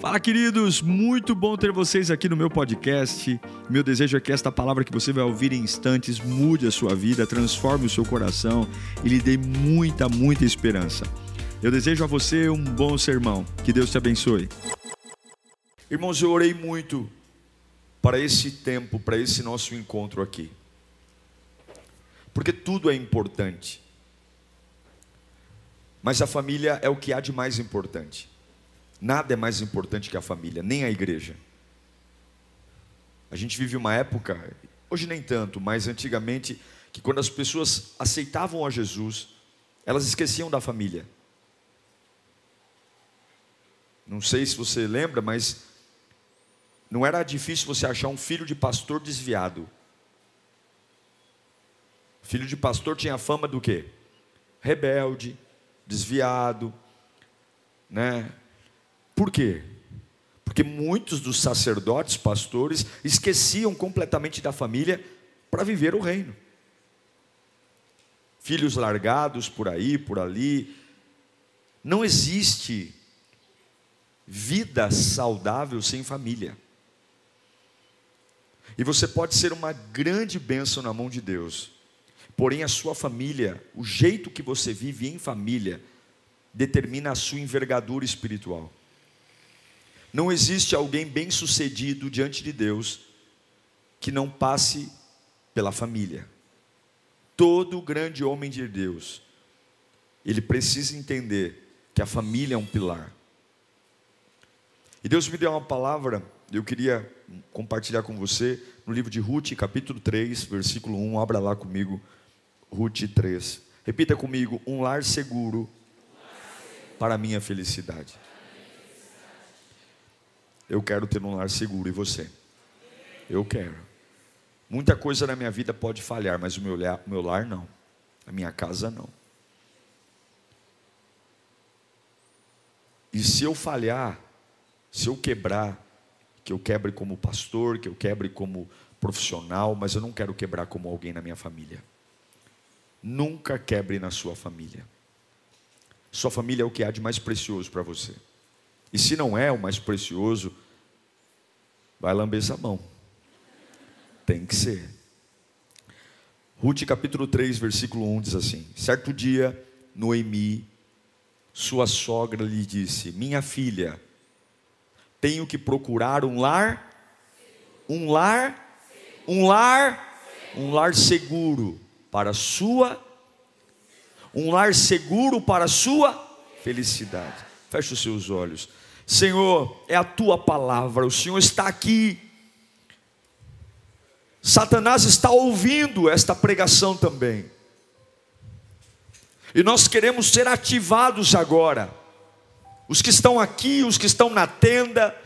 Fala, queridos! Muito bom ter vocês aqui no meu podcast. Meu desejo é que esta palavra que você vai ouvir em instantes mude a sua vida, transforme o seu coração e lhe dê muita, muita esperança. Eu desejo a você um bom sermão. Que Deus te abençoe. Irmãos, eu orei muito para esse tempo, para esse nosso encontro aqui. Porque tudo é importante. Mas a família é o que há de mais importante. Nada é mais importante que a família, nem a igreja. A gente vive uma época, hoje nem tanto, mas antigamente, que quando as pessoas aceitavam a Jesus, elas esqueciam da família. Não sei se você lembra, mas não era difícil você achar um filho de pastor desviado. Filho de pastor tinha fama do quê? Rebelde, desviado, né? Por quê? Porque muitos dos sacerdotes, pastores, esqueciam completamente da família para viver o reino. Filhos largados por aí, por ali. Não existe vida saudável sem família. E você pode ser uma grande bênção na mão de Deus, porém a sua família, o jeito que você vive em família, determina a sua envergadura espiritual. Não existe alguém bem-sucedido diante de Deus que não passe pela família. Todo grande homem de Deus, ele precisa entender que a família é um pilar. E Deus me deu uma palavra, eu queria compartilhar com você no livro de Ruth, capítulo 3, versículo 1. Abra lá comigo, Ruth 3. Repita comigo: um lar seguro para a minha felicidade. Eu quero ter um lar seguro e você? Eu quero. Muita coisa na minha vida pode falhar, mas o meu lar, meu lar não. A minha casa não. E se eu falhar, se eu quebrar, que eu quebre como pastor, que eu quebre como profissional, mas eu não quero quebrar como alguém na minha família. Nunca quebre na sua família. Sua família é o que há de mais precioso para você. E se não é o mais precioso, vai lamber essa mão. Tem que ser. Ruth capítulo 3, versículo 1 diz assim: Certo dia, Noemi, sua sogra, lhe disse: Minha filha, tenho que procurar um lar, um lar, um lar, um lar seguro para sua, um lar seguro para sua felicidade. Feche os seus olhos. Senhor, é a tua palavra, o Senhor está aqui. Satanás está ouvindo esta pregação também. E nós queremos ser ativados agora. Os que estão aqui, os que estão na tenda,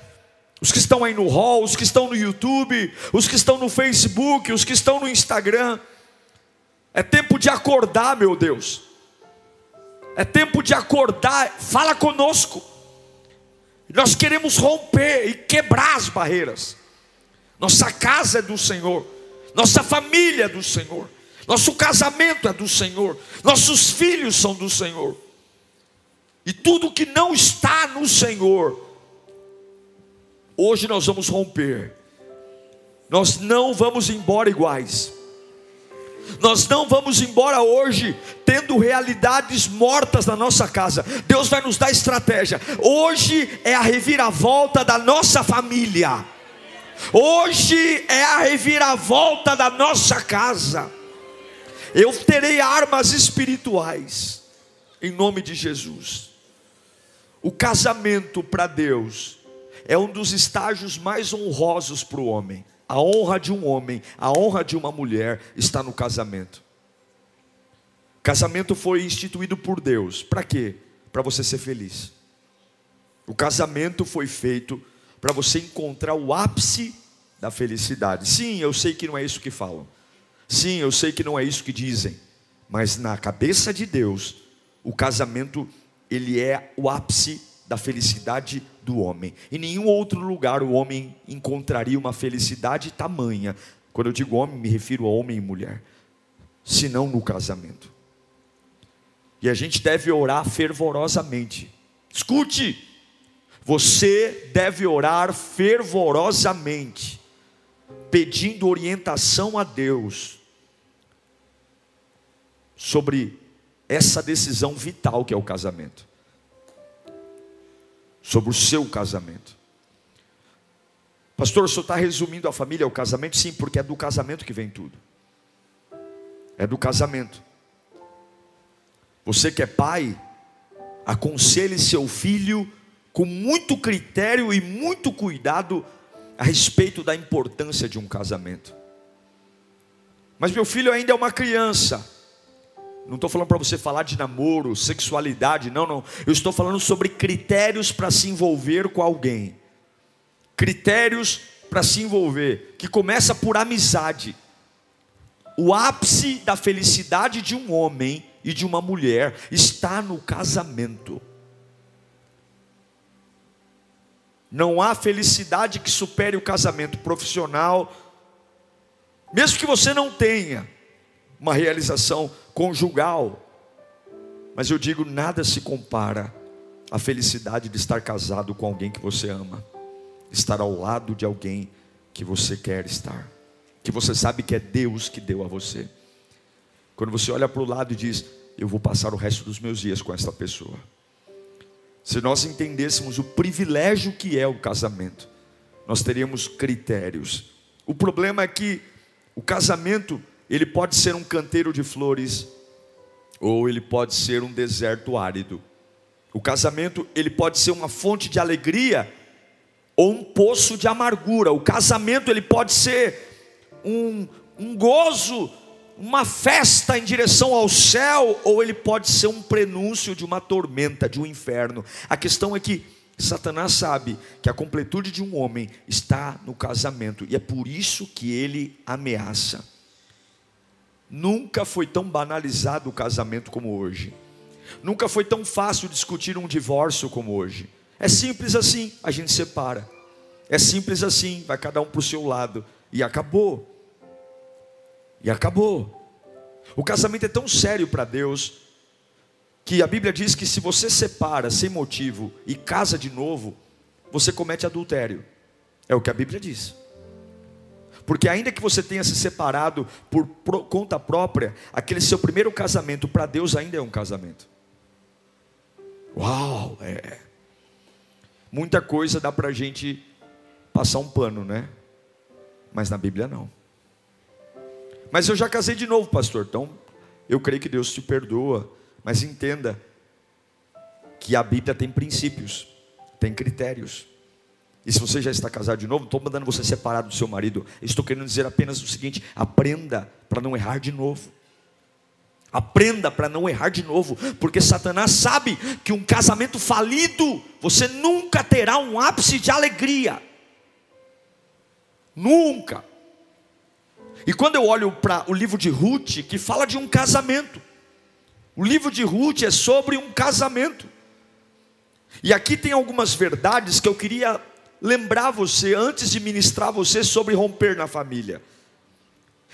os que estão aí no hall, os que estão no YouTube, os que estão no Facebook, os que estão no Instagram. É tempo de acordar, meu Deus. É tempo de acordar. Fala conosco. Nós queremos romper e quebrar as barreiras. Nossa casa é do Senhor, nossa família é do Senhor, nosso casamento é do Senhor, nossos filhos são do Senhor. E tudo que não está no Senhor, hoje nós vamos romper. Nós não vamos embora iguais. Nós não vamos embora hoje tendo realidades mortas na nossa casa. Deus vai nos dar estratégia. Hoje é a reviravolta da nossa família. Hoje é a reviravolta da nossa casa. Eu terei armas espirituais, em nome de Jesus. O casamento para Deus é um dos estágios mais honrosos para o homem. A honra de um homem, a honra de uma mulher está no casamento. Casamento foi instituído por Deus. Para quê? Para você ser feliz. O casamento foi feito para você encontrar o ápice da felicidade. Sim, eu sei que não é isso que falam. Sim, eu sei que não é isso que dizem. Mas na cabeça de Deus, o casamento ele é o ápice da felicidade do homem. Em nenhum outro lugar o homem encontraria uma felicidade tamanha. Quando eu digo homem, me refiro a homem e mulher, senão no casamento. E a gente deve orar fervorosamente. Escute, Você deve orar fervorosamente, pedindo orientação a Deus sobre essa decisão vital que é o casamento. Sobre o seu casamento. Pastor, o senhor está resumindo a família, o casamento? Sim, porque é do casamento que vem tudo. É do casamento. Você que é pai, aconselhe seu filho com muito critério e muito cuidado a respeito da importância de um casamento. Mas meu filho ainda é uma criança. Não estou falando para você falar de namoro, sexualidade, não, não. Eu estou falando sobre critérios para se envolver com alguém. Critérios para se envolver, que começa por amizade. O ápice da felicidade de um homem e de uma mulher está no casamento. Não há felicidade que supere o casamento profissional, mesmo que você não tenha uma realização conjugal. Mas eu digo, nada se compara à felicidade de estar casado com alguém que você ama, estar ao lado de alguém que você quer estar, que você sabe que é Deus que deu a você. Quando você olha para o lado e diz: Eu vou passar o resto dos meus dias com esta pessoa. Se nós entendêssemos o privilégio que é o casamento, nós teríamos critérios. O problema é que o casamento, ele pode ser um canteiro de flores, ou ele pode ser um deserto árido. O casamento, ele pode ser uma fonte de alegria, ou um poço de amargura. O casamento, ele pode ser um, um gozo uma festa em direção ao céu, ou ele pode ser um prenúncio de uma tormenta, de um inferno. A questão é que Satanás sabe que a completude de um homem está no casamento, e é por isso que ele ameaça. Nunca foi tão banalizado o casamento como hoje. Nunca foi tão fácil discutir um divórcio como hoje. É simples assim, a gente separa. É simples assim, vai cada um para o seu lado. E acabou. E acabou. O casamento é tão sério para Deus que a Bíblia diz que se você separa sem motivo e casa de novo, você comete adultério. É o que a Bíblia diz. Porque ainda que você tenha se separado por conta própria, aquele seu primeiro casamento para Deus ainda é um casamento. Uau, é. Muita coisa dá para a gente passar um pano, né? Mas na Bíblia não. Mas eu já casei de novo, pastor. Então, eu creio que Deus te perdoa. Mas entenda que a Bíblia tem princípios, tem critérios. E se você já está casado de novo, não estou mandando você separar do seu marido. Estou querendo dizer apenas o seguinte: aprenda para não errar de novo. Aprenda para não errar de novo, porque Satanás sabe que um casamento falido, você nunca terá um ápice de alegria. Nunca. E quando eu olho para o livro de Ruth, que fala de um casamento, o livro de Ruth é sobre um casamento. E aqui tem algumas verdades que eu queria lembrar você antes de ministrar você sobre romper na família.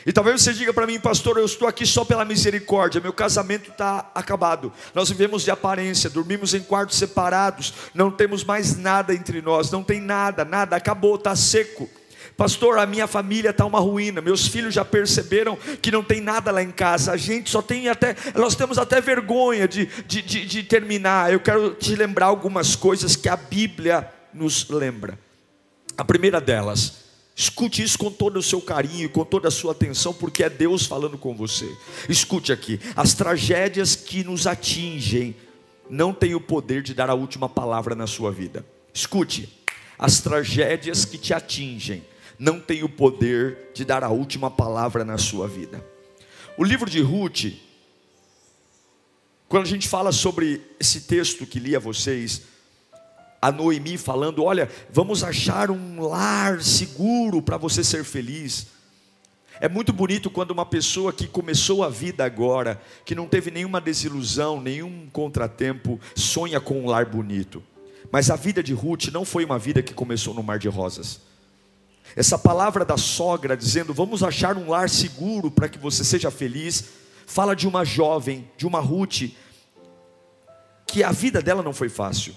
E talvez você diga para mim, pastor, eu estou aqui só pela misericórdia, meu casamento está acabado. Nós vivemos de aparência, dormimos em quartos separados, não temos mais nada entre nós, não tem nada, nada, acabou, está seco. Pastor, a minha família está uma ruína. Meus filhos já perceberam que não tem nada lá em casa. A gente só tem até, nós temos até vergonha de, de, de, de terminar. Eu quero te lembrar algumas coisas que a Bíblia nos lembra. A primeira delas, Escute isso com todo o seu carinho, com toda a sua atenção, porque é Deus falando com você. Escute aqui: as tragédias que nos atingem não têm o poder de dar a última palavra na sua vida. Escute, as tragédias que te atingem não tem o poder de dar a última palavra na sua vida. O livro de Ruth, quando a gente fala sobre esse texto que li a vocês, a Noemi falando: Olha, vamos achar um lar seguro para você ser feliz. É muito bonito quando uma pessoa que começou a vida agora, que não teve nenhuma desilusão, nenhum contratempo, sonha com um lar bonito. Mas a vida de Ruth não foi uma vida que começou no mar de rosas. Essa palavra da sogra dizendo: "Vamos achar um lar seguro para que você seja feliz", fala de uma jovem, de uma Ruth que a vida dela não foi fácil.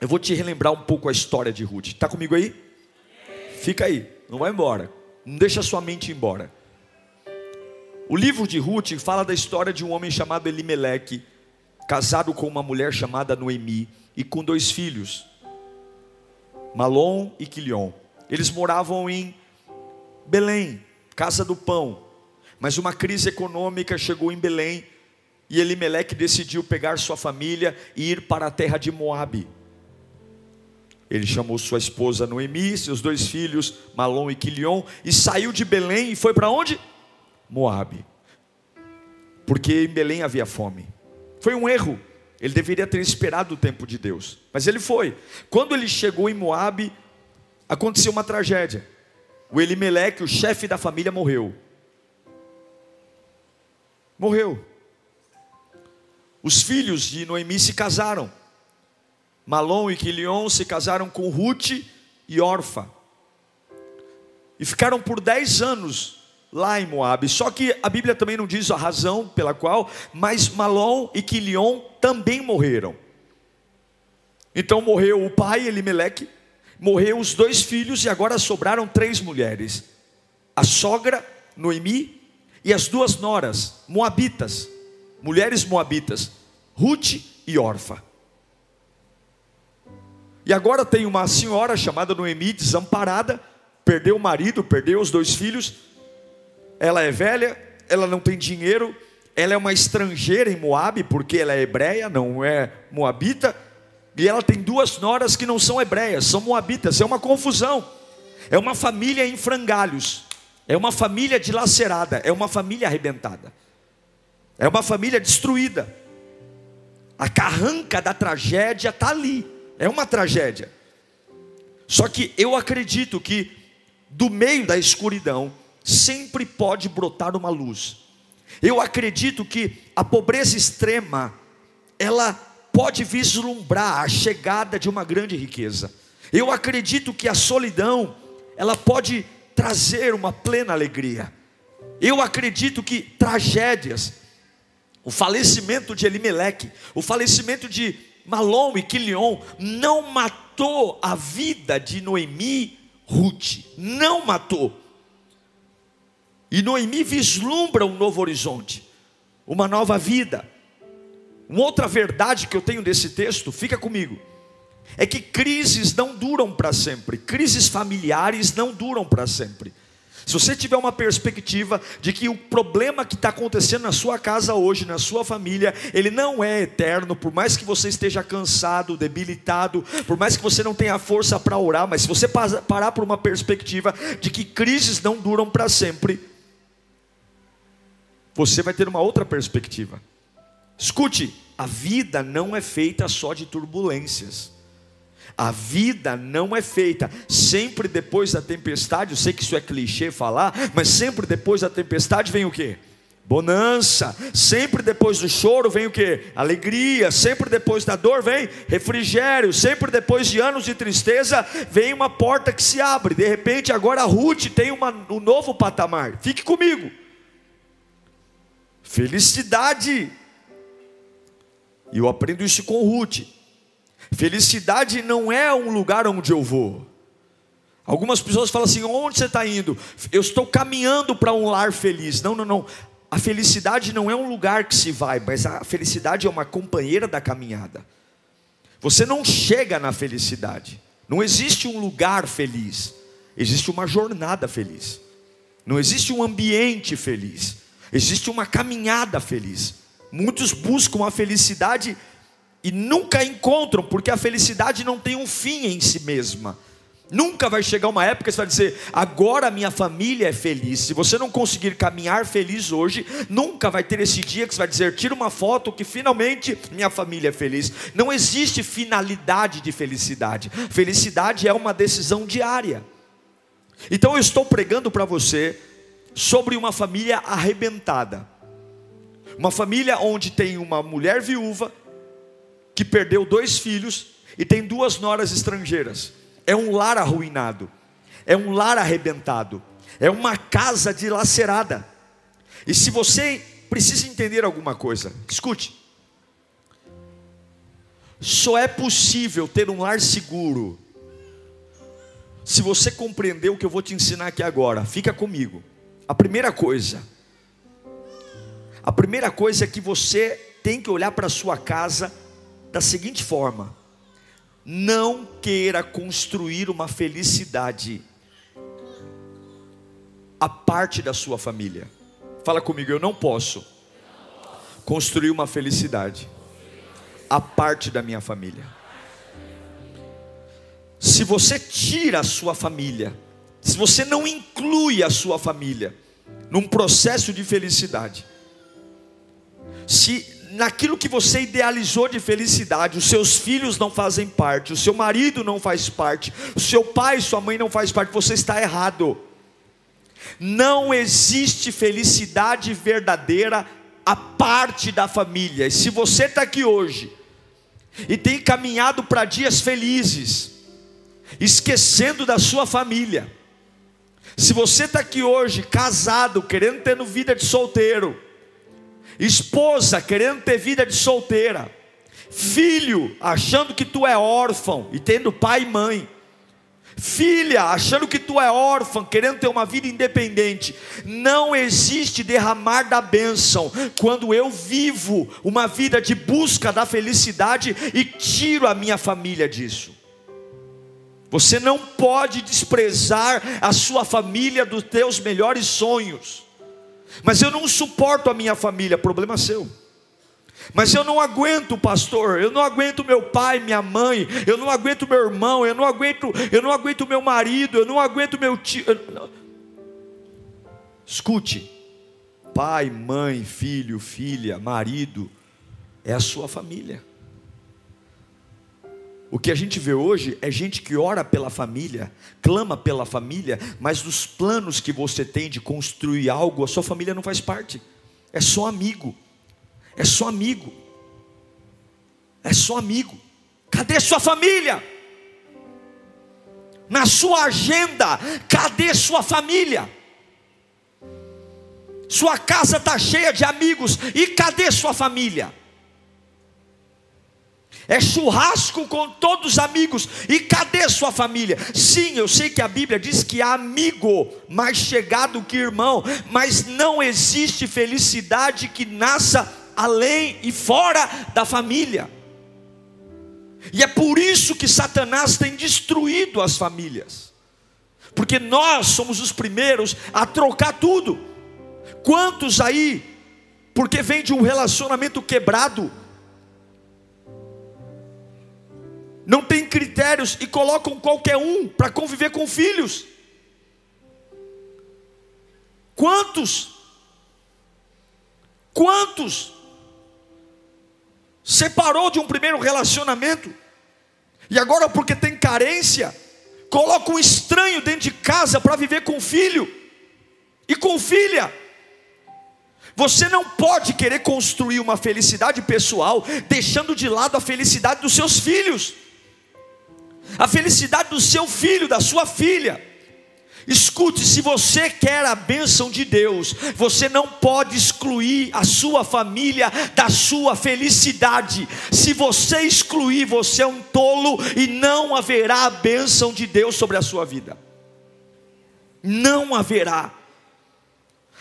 Eu vou te relembrar um pouco a história de Ruth. Está comigo aí? Fica aí, não vai embora. Não deixa sua mente embora. O livro de Ruth fala da história de um homem chamado Elimeleque, casado com uma mulher chamada Noemi e com dois filhos, Malom e Quilion. Eles moravam em Belém, casa do pão. Mas uma crise econômica chegou em Belém e Elimeleque decidiu pegar sua família e ir para a terra de Moabe. Ele chamou sua esposa Noemi, seus dois filhos, Malom e Quilion, e saiu de Belém e foi para onde? Moabe. Porque em Belém havia fome. Foi um erro. Ele deveria ter esperado o tempo de Deus. Mas ele foi. Quando ele chegou em Moabe, aconteceu uma tragédia. O Elimeleque, o chefe da família, morreu. Morreu. Os filhos de Noemi se casaram. Malom e Quilion se casaram com Ruth e Orfa. E ficaram por dez anos lá em Moab. Só que a Bíblia também não diz a razão pela qual, mas Malom e Quilion também morreram. Então morreu o pai Elimeleque, morreu os dois filhos e agora sobraram três mulheres: a sogra Noemi e as duas noras moabitas, mulheres moabitas, Ruth e Orfa. E agora tem uma senhora chamada Noemi, desamparada, perdeu o marido, perdeu os dois filhos. Ela é velha, ela não tem dinheiro, ela é uma estrangeira em Moabe, porque ela é hebreia, não é moabita. E ela tem duas noras que não são hebreias, são moabitas. É uma confusão. É uma família em frangalhos. É uma família dilacerada. É uma família arrebentada. É uma família destruída. A carranca da tragédia está ali é uma tragédia. Só que eu acredito que do meio da escuridão sempre pode brotar uma luz. Eu acredito que a pobreza extrema ela pode vislumbrar a chegada de uma grande riqueza. Eu acredito que a solidão ela pode trazer uma plena alegria. Eu acredito que tragédias, o falecimento de Elimeleque, o falecimento de Malom e Quilion não matou a vida de Noemi Ruth, não matou. E Noemi vislumbra um novo horizonte, uma nova vida. Uma outra verdade que eu tenho desse texto, fica comigo, é que crises não duram para sempre, crises familiares não duram para sempre. Se você tiver uma perspectiva de que o problema que está acontecendo na sua casa hoje, na sua família, ele não é eterno, por mais que você esteja cansado, debilitado, por mais que você não tenha força para orar, mas se você parar por uma perspectiva de que crises não duram para sempre, você vai ter uma outra perspectiva. Escute, a vida não é feita só de turbulências. A vida não é feita sempre depois da tempestade. Eu sei que isso é clichê falar, mas sempre depois da tempestade vem o que? Bonança. Sempre depois do choro vem o que? Alegria. Sempre depois da dor vem refrigério. Sempre depois de anos de tristeza vem uma porta que se abre. De repente agora Ruth tem uma, um novo patamar. Fique comigo. Felicidade. E eu aprendo isso com Ruth. Felicidade não é um lugar onde eu vou. Algumas pessoas falam assim: onde você está indo? Eu estou caminhando para um lar feliz. Não, não, não. A felicidade não é um lugar que se vai, mas a felicidade é uma companheira da caminhada. Você não chega na felicidade. Não existe um lugar feliz. Existe uma jornada feliz. Não existe um ambiente feliz. Existe uma caminhada feliz. Muitos buscam a felicidade e nunca encontram, porque a felicidade não tem um fim em si mesma. Nunca vai chegar uma época que você vai dizer, agora minha família é feliz. Se você não conseguir caminhar feliz hoje, nunca vai ter esse dia que você vai dizer, tira uma foto que finalmente minha família é feliz. Não existe finalidade de felicidade. Felicidade é uma decisão diária. Então eu estou pregando para você sobre uma família arrebentada. Uma família onde tem uma mulher viúva que perdeu dois filhos e tem duas noras estrangeiras. É um lar arruinado, é um lar arrebentado, é uma casa dilacerada. E se você precisa entender alguma coisa, escute. Só é possível ter um lar seguro se você compreender o que eu vou te ensinar aqui agora. Fica comigo. A primeira coisa, a primeira coisa é que você tem que olhar para a sua casa da seguinte forma: não queira construir uma felicidade a parte da sua família. Fala comigo, eu não posso construir uma felicidade a parte da minha família. Se você tira a sua família, se você não inclui a sua família num processo de felicidade, se naquilo que você idealizou de felicidade, os seus filhos não fazem parte, o seu marido não faz parte, o seu pai, sua mãe não faz parte, você está errado. Não existe felicidade verdadeira a parte da família. E se você está aqui hoje e tem caminhado para dias felizes, esquecendo da sua família, se você está aqui hoje casado, querendo ter vida de solteiro, esposa querendo ter vida de solteira, filho achando que tu é órfão e tendo pai e mãe, filha, achando que tu é órfã, querendo ter uma vida independente, não existe derramar da bênção quando eu vivo uma vida de busca da felicidade e tiro a minha família disso. Você não pode desprezar a sua família dos teus melhores sonhos. Mas eu não suporto a minha família, problema seu. Mas eu não aguento, pastor, eu não aguento meu pai, minha mãe, eu não aguento meu irmão, eu não aguento, eu não aguento meu marido, eu não aguento meu tio. Escute, pai, mãe, filho, filha, marido, é a sua família. O que a gente vê hoje é gente que ora pela família, clama pela família, mas dos planos que você tem de construir algo, a sua família não faz parte, é só amigo é só amigo. É só amigo. Cadê sua família? Na sua agenda, cadê sua família? Sua casa está cheia de amigos, e cadê sua família? É churrasco com todos os amigos, e cadê sua família? Sim, eu sei que a Bíblia diz que há amigo mais chegado que irmão, mas não existe felicidade que nasça além e fora da família. E é por isso que Satanás tem destruído as famílias, porque nós somos os primeiros a trocar tudo. Quantos aí, porque vem de um relacionamento quebrado, não tem critérios e colocam qualquer um para conviver com filhos? Quantos? Quantos? separou de um primeiro relacionamento, e agora, porque tem carência, coloca um estranho dentro de casa para viver com filho e com filha. Você não pode querer construir uma felicidade pessoal deixando de lado a felicidade dos seus filhos, a felicidade do seu filho, da sua filha. Escute, se você quer a bênção de Deus, você não pode excluir a sua família da sua felicidade. Se você excluir, você é um tolo e não haverá a bênção de Deus sobre a sua vida. Não haverá.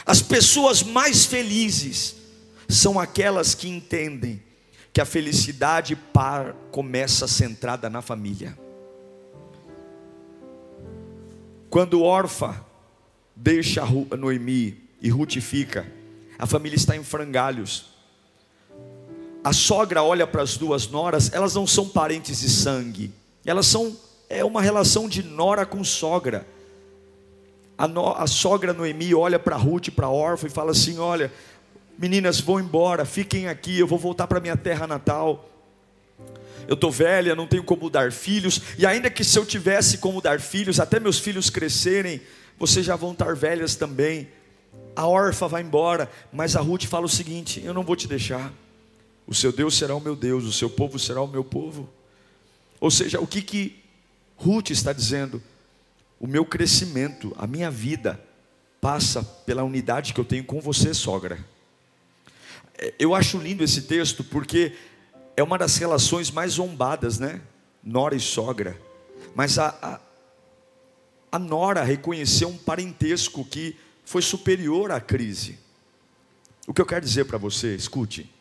As pessoas mais felizes são aquelas que entendem que a felicidade par começa centrada na família. Quando Orfa deixa Noemi e Ruth fica, a família está em frangalhos. A sogra olha para as duas noras, elas não são parentes de sangue, elas são é uma relação de nora com sogra. A, no, a sogra Noemi olha para Ruth, para Orfa e fala assim: Olha, meninas, vão embora, fiquem aqui, eu vou voltar para minha terra natal eu estou velha, não tenho como dar filhos, e ainda que se eu tivesse como dar filhos, até meus filhos crescerem, vocês já vão estar velhas também. A órfã vai embora, mas a Ruth fala o seguinte: Eu não vou te deixar, o seu Deus será o meu Deus, o seu povo será o meu povo. Ou seja, o que que Ruth está dizendo? O meu crescimento, a minha vida, passa pela unidade que eu tenho com você, sogra. É, eu acho lindo esse texto porque é uma das relações mais zombadas, né? Nora e sogra. Mas a, a, a nora reconheceu um parentesco que foi superior à crise. O que eu quero dizer para você, escute,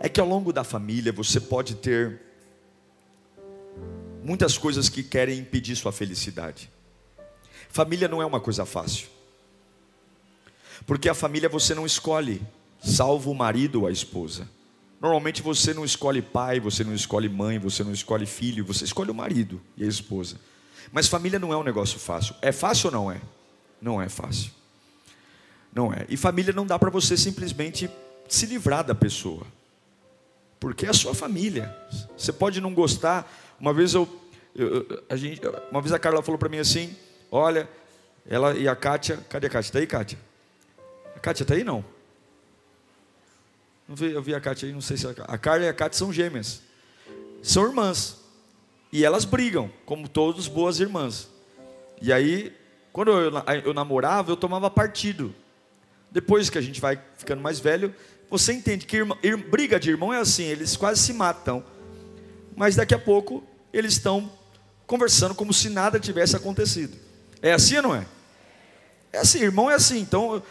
é que ao longo da família você pode ter muitas coisas que querem impedir sua felicidade. Família não é uma coisa fácil, porque a família você não escolhe, salvo o marido ou a esposa. Normalmente você não escolhe pai, você não escolhe mãe, você não escolhe filho, você escolhe o marido e a esposa. Mas família não é um negócio fácil. É fácil ou não é? Não é fácil. Não é. E família não dá para você simplesmente se livrar da pessoa. Porque é a sua família. Você pode não gostar. Uma vez eu, eu a gente, uma vez a Carla falou para mim assim: "Olha, ela e a Kátia, cadê a Kátia? Está aí, Kátia? A Kátia está aí não? Eu vi a Kátia aí, não sei se a, a Carla e a Kátia são gêmeas. São irmãs. E elas brigam, como todas boas irmãs. E aí, quando eu, eu namorava, eu tomava partido. Depois que a gente vai ficando mais velho, você entende que irmã, ir, briga de irmão é assim, eles quase se matam. Mas daqui a pouco eles estão conversando como se nada tivesse acontecido. É assim ou não é? É assim, irmão é assim. Então,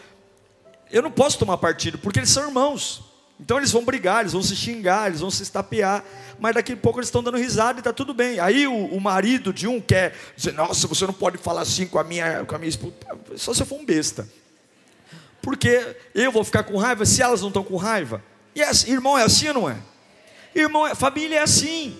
eu não posso tomar partido, porque eles são irmãos. Então eles vão brigar, eles vão se xingar, eles vão se estapear, mas daqui a pouco eles estão dando risada e está tudo bem. Aí o, o, marido de um quer dizer, nossa, você não pode falar assim com a minha, com a minha esposa. Só se eu for um besta. Porque eu vou ficar com raiva se elas não estão com raiva. E é assim, irmão é assim ou não é? Irmão, é, família é assim.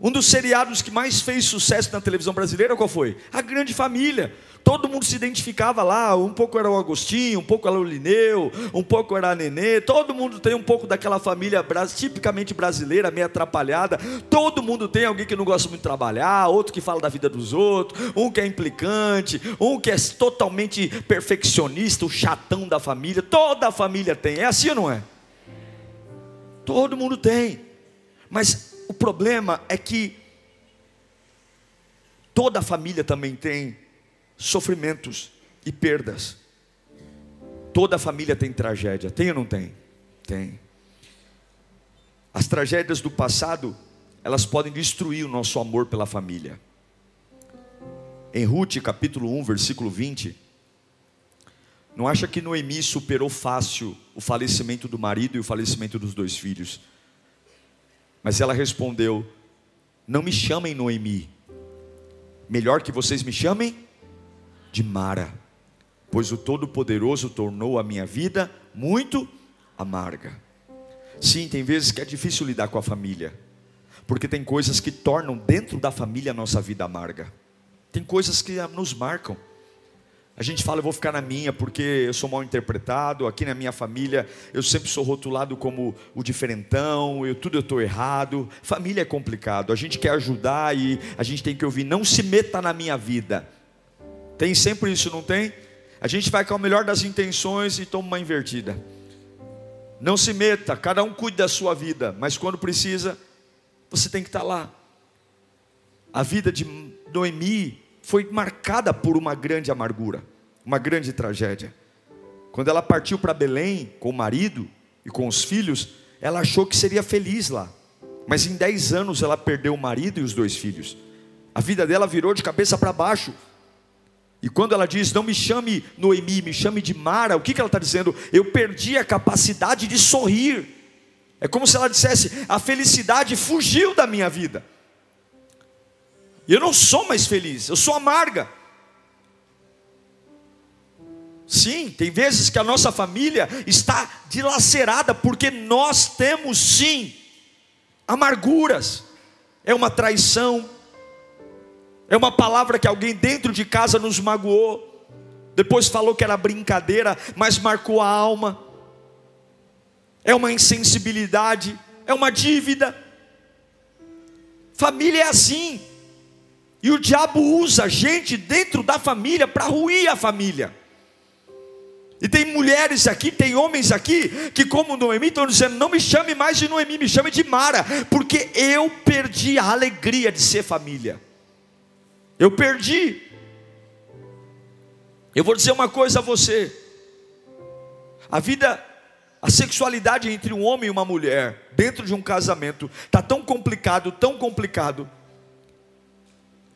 Um dos seriados que mais fez sucesso na televisão brasileira, qual foi? A Grande Família. Todo mundo se identificava lá, um pouco era o Agostinho, um pouco era o Lineu, um pouco era a Nenê, todo mundo tem um pouco daquela família tipicamente brasileira, meio atrapalhada, todo mundo tem alguém que não gosta muito de trabalhar, outro que fala da vida dos outros, um que é implicante, um que é totalmente perfeccionista, o chatão da família, toda a família tem, é assim ou não é? Todo mundo tem, mas o problema é que toda a família também tem sofrimentos e perdas. Toda família tem tragédia, tem ou não tem? Tem. As tragédias do passado, elas podem destruir o nosso amor pela família. Em Ruth, capítulo 1, versículo 20, não acha que Noemi superou fácil o falecimento do marido e o falecimento dos dois filhos? Mas ela respondeu: Não me chamem Noemi, melhor que vocês me chamem de Mara, pois o Todo-Poderoso tornou a minha vida muito amarga. Sim, tem vezes que é difícil lidar com a família, porque tem coisas que tornam dentro da família a nossa vida amarga. Tem coisas que nos marcam. A gente fala, eu vou ficar na minha porque eu sou mal interpretado. Aqui na minha família eu sempre sou rotulado como o diferentão, eu tudo eu estou errado. Família é complicado. A gente quer ajudar e a gente tem que ouvir, não se meta na minha vida. Tem sempre isso, não tem? A gente vai com a melhor das intenções e toma uma invertida. Não se meta, cada um cuide da sua vida, mas quando precisa, você tem que estar lá. A vida de Noemi foi marcada por uma grande amargura, uma grande tragédia. Quando ela partiu para Belém com o marido e com os filhos, ela achou que seria feliz lá. Mas em 10 anos ela perdeu o marido e os dois filhos. A vida dela virou de cabeça para baixo. E quando ela diz, não me chame Noemi, me chame de Mara, o que, que ela está dizendo? Eu perdi a capacidade de sorrir. É como se ela dissesse: a felicidade fugiu da minha vida. Eu não sou mais feliz, eu sou amarga. Sim, tem vezes que a nossa família está dilacerada, porque nós temos sim amarguras. É uma traição, é uma palavra que alguém dentro de casa nos magoou. Depois falou que era brincadeira, mas marcou a alma. É uma insensibilidade, é uma dívida. Família é assim. E o diabo usa gente dentro da família para ruir a família. E tem mulheres aqui, tem homens aqui, que como Noemi estão dizendo: não me chame mais de Noemi, me chame de Mara, porque eu perdi a alegria de ser família. Eu perdi. Eu vou dizer uma coisa a você. A vida a sexualidade entre um homem e uma mulher, dentro de um casamento, está tão complicado, tão complicado,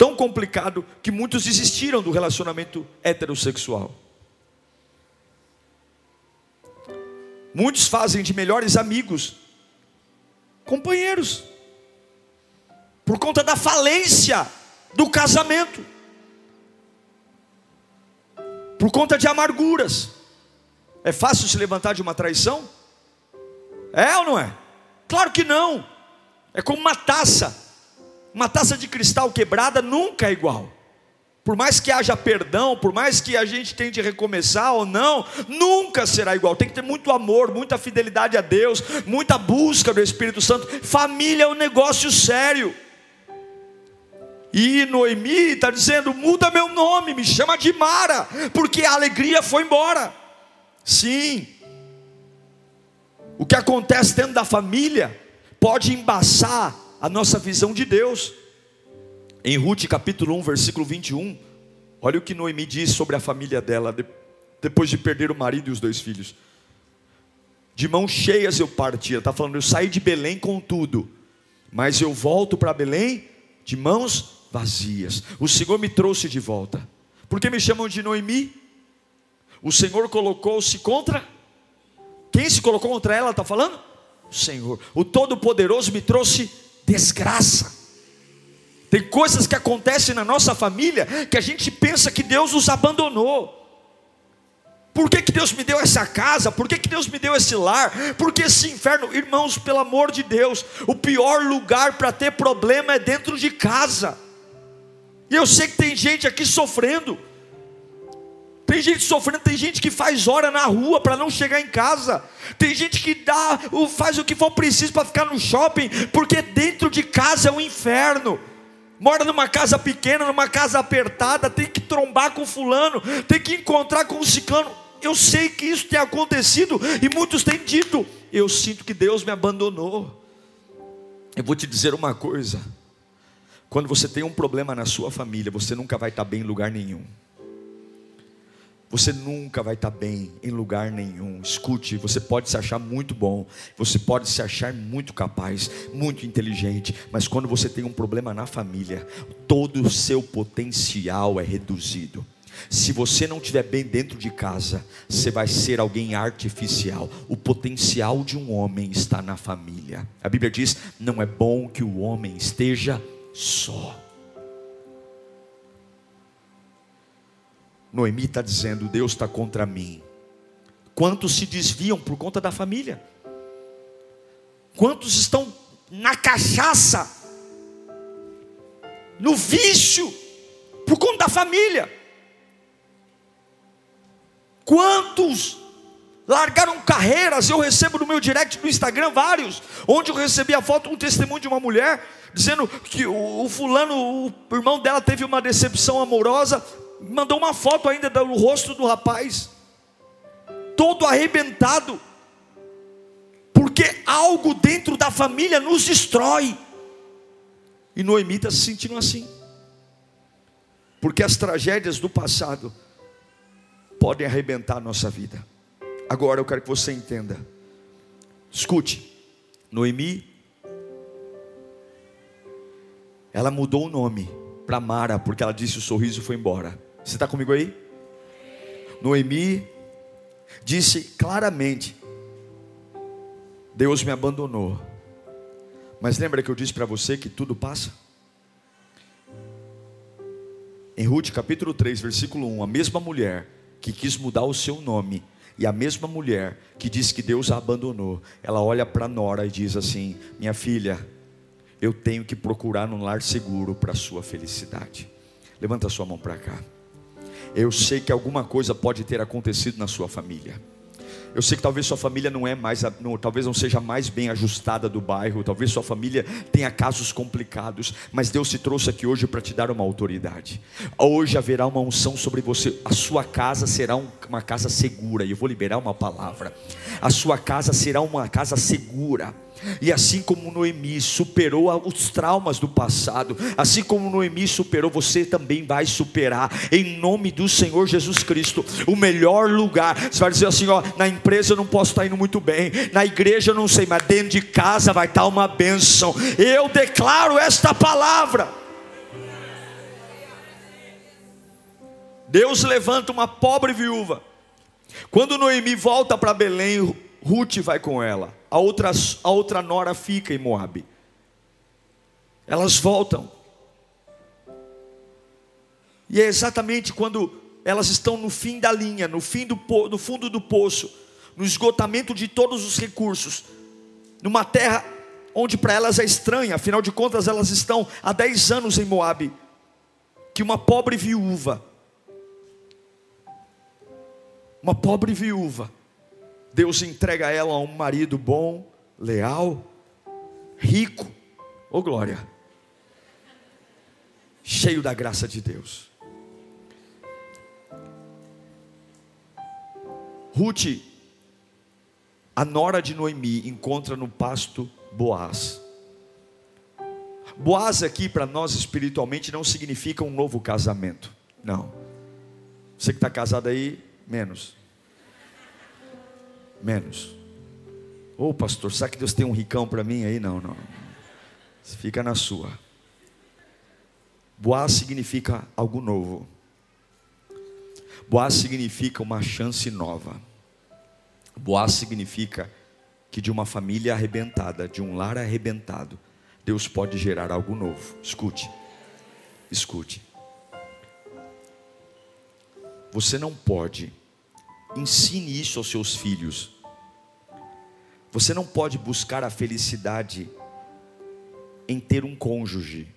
tão complicado, que muitos desistiram do relacionamento heterossexual. Muitos fazem de melhores amigos, companheiros, por conta da falência do casamento, por conta de amarguras. É fácil se levantar de uma traição? É ou não é? Claro que não. É como uma taça. Uma taça de cristal quebrada nunca é igual. Por mais que haja perdão, por mais que a gente tente recomeçar ou não, nunca será igual. Tem que ter muito amor, muita fidelidade a Deus, muita busca do Espírito Santo. Família é um negócio sério. E Noemi está dizendo: muda meu nome, me chama de Mara, porque a alegria foi embora. Sim, o que acontece dentro da família pode embaçar a nossa visão de Deus. Em Ruth capítulo 1, versículo 21, olha o que Noemi diz sobre a família dela, depois de perder o marido e os dois filhos. De mãos cheias eu partia, está falando, eu saí de Belém com tudo, mas eu volto para Belém de mãos vazias. O Senhor me trouxe de volta. Por que me chamam de Noemi? O Senhor colocou-se contra. Quem se colocou contra ela, está falando? O Senhor. O Todo-Poderoso me trouxe desgraça. Tem coisas que acontecem na nossa família que a gente pensa que Deus nos abandonou. Por que, que Deus me deu essa casa? Por que, que Deus me deu esse lar? Por que esse inferno? Irmãos, pelo amor de Deus, o pior lugar para ter problema é dentro de casa. E eu sei que tem gente aqui sofrendo. Tem gente sofrendo, tem gente que faz hora na rua para não chegar em casa. Tem gente que dá, faz o que for preciso para ficar no shopping, porque dentro de casa é um inferno mora numa casa pequena, numa casa apertada, tem que trombar com fulano, tem que encontrar com o ciclano. Eu sei que isso tem acontecido e muitos têm dito: eu sinto que Deus me abandonou. Eu vou te dizer uma coisa: quando você tem um problema na sua família, você nunca vai estar bem em lugar nenhum. Você nunca vai estar bem em lugar nenhum. Escute, você pode se achar muito bom, você pode se achar muito capaz, muito inteligente, mas quando você tem um problema na família, todo o seu potencial é reduzido. Se você não estiver bem dentro de casa, você vai ser alguém artificial. O potencial de um homem está na família. A Bíblia diz: não é bom que o homem esteja só. Noemi está dizendo: Deus está contra mim. Quantos se desviam por conta da família? Quantos estão na cachaça, no vício, por conta da família? Quantos largaram carreiras? Eu recebo no meu direct no Instagram vários, onde eu recebi a foto, um testemunho de uma mulher dizendo que o, o fulano, o irmão dela teve uma decepção amorosa, mandou uma foto ainda do rosto do rapaz, todo arrebentado, porque algo dentro da família nos destrói. E Noemi está se sentindo assim, porque as tragédias do passado podem arrebentar a nossa vida. Agora eu quero que você entenda, escute, Noemi, ela mudou o nome para Mara, porque ela disse o sorriso foi embora. Você está comigo aí? Noemi disse claramente: Deus me abandonou. Mas lembra que eu disse para você que tudo passa? Em Ruth capítulo 3, versículo 1, a mesma mulher que quis mudar o seu nome e a mesma mulher que disse que Deus a abandonou, ela olha para Nora e diz assim: Minha filha, eu tenho que procurar um lar seguro para a sua felicidade. Levanta sua mão para cá. Eu sei que alguma coisa pode ter acontecido na sua família. Eu sei que talvez sua família não é mais, não, talvez não seja mais bem ajustada do bairro, talvez sua família tenha casos complicados, mas Deus te trouxe aqui hoje para te dar uma autoridade. Hoje haverá uma unção sobre você. A sua casa será um, uma casa segura. E eu vou liberar uma palavra. A sua casa será uma casa segura E assim como Noemi superou os traumas do passado, assim como Noemi superou, você também vai superar, em nome do Senhor Jesus Cristo. O melhor lugar, você vai dizer assim: ó, na empresa eu não posso estar indo muito bem, na igreja eu não sei, mas dentro de casa vai estar uma bênção. Eu declaro esta palavra. Deus levanta uma pobre viúva. Quando Noemi volta para Belém, Ruth vai com ela. A outra, a outra nora fica em Moabe. Elas voltam. E é exatamente quando elas estão no fim da linha, no, fim do, no fundo do poço, no esgotamento de todos os recursos, numa terra onde para elas é estranha, afinal de contas elas estão há 10 anos em Moabe, que uma pobre viúva, uma pobre viúva, Deus entrega ela a um marido bom, leal, rico, ô oh glória, cheio da graça de Deus. Ruth, a nora de Noemi, encontra no pasto Boaz. Boaz aqui para nós espiritualmente não significa um novo casamento, não. Você que está casado aí, menos menos. Ô oh, pastor, sabe que Deus tem um ricão para mim aí? Não, não. Fica na sua. Boaz significa algo novo. Boaz significa uma chance nova. Boaz significa que de uma família arrebentada, de um lar arrebentado, Deus pode gerar algo novo. Escute, escute. Você não pode Ensine isso aos seus filhos. Você não pode buscar a felicidade em ter um cônjuge.